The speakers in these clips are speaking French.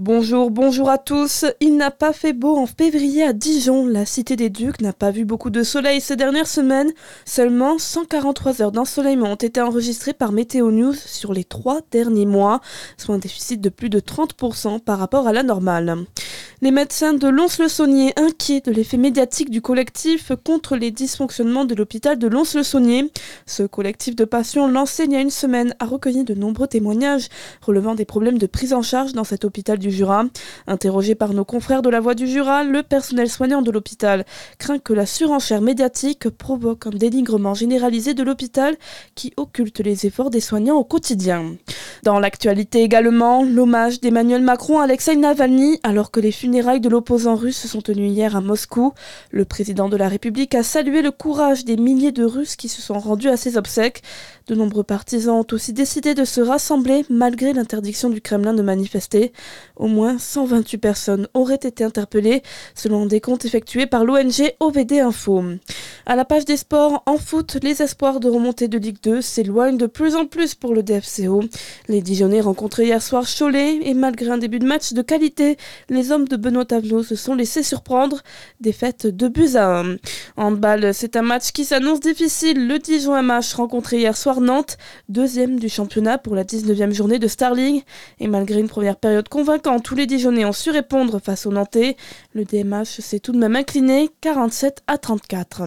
Bonjour, bonjour à tous. Il n'a pas fait beau en février à Dijon. La cité des Ducs n'a pas vu beaucoup de soleil ces dernières semaines. Seulement 143 heures d'ensoleillement ont été enregistrées par Météo News sur les trois derniers mois, soit un déficit de plus de 30% par rapport à la normale. Les médecins de Lons-le-Saunier, inquiets de l'effet médiatique du collectif contre les dysfonctionnements de l'hôpital de Lons-le-Saunier. Ce collectif de patients lancé il y a une semaine a recueilli de nombreux témoignages relevant des problèmes de prise en charge dans cet hôpital du Jura. Interrogé par nos confrères de la Voix du Jura, le personnel soignant de l'hôpital craint que la surenchère médiatique provoque un dénigrement généralisé de l'hôpital qui occulte les efforts des soignants au quotidien. Dans l'actualité également, l'hommage d'Emmanuel Macron à Alexei Navalny alors que les funérailles de l'opposant russe se sont tenues hier à Moscou. Le président de la République a salué le courage des milliers de Russes qui se sont rendus à ses obsèques. De nombreux partisans ont aussi décidé de se rassembler malgré l'interdiction du Kremlin de manifester. Au moins 128 personnes auraient été interpellées selon des comptes effectués par l'ONG OVD Info. À la page des sports, en foot, les espoirs de remontée de Ligue 2 s'éloignent de plus en plus pour le DFCO. Les Dijonais rencontrés hier soir Cholet et malgré un début de match de qualité, les hommes de Benoît Tavenot se sont laissés surprendre. Défaite de buts à 1. En balle, c'est un match qui s'annonce difficile. Le Dijon MH rencontré hier soir Nantes, deuxième du championnat pour la 19e journée de Starling. Et malgré une première période convaincante, tous les Dijonais ont su répondre face aux Nantais. Le DMH s'est tout de même incliné 47 à 34.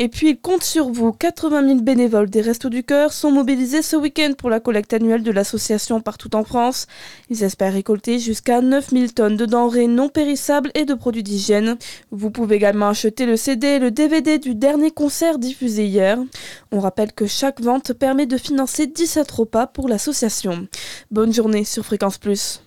Et puis, il compte sur vous. 80 000 bénévoles des Restos du Cœur sont mobilisés ce week-end pour la collecte annuelle de l'association partout en France. Ils espèrent récolter jusqu'à 9 000 tonnes de denrées non périssables et de produits d'hygiène. Vous pouvez également acheter le CD et le DVD du dernier concert diffusé hier. On rappelle que chaque vente permet de financer 17 repas pour l'association. Bonne journée sur Fréquence Plus.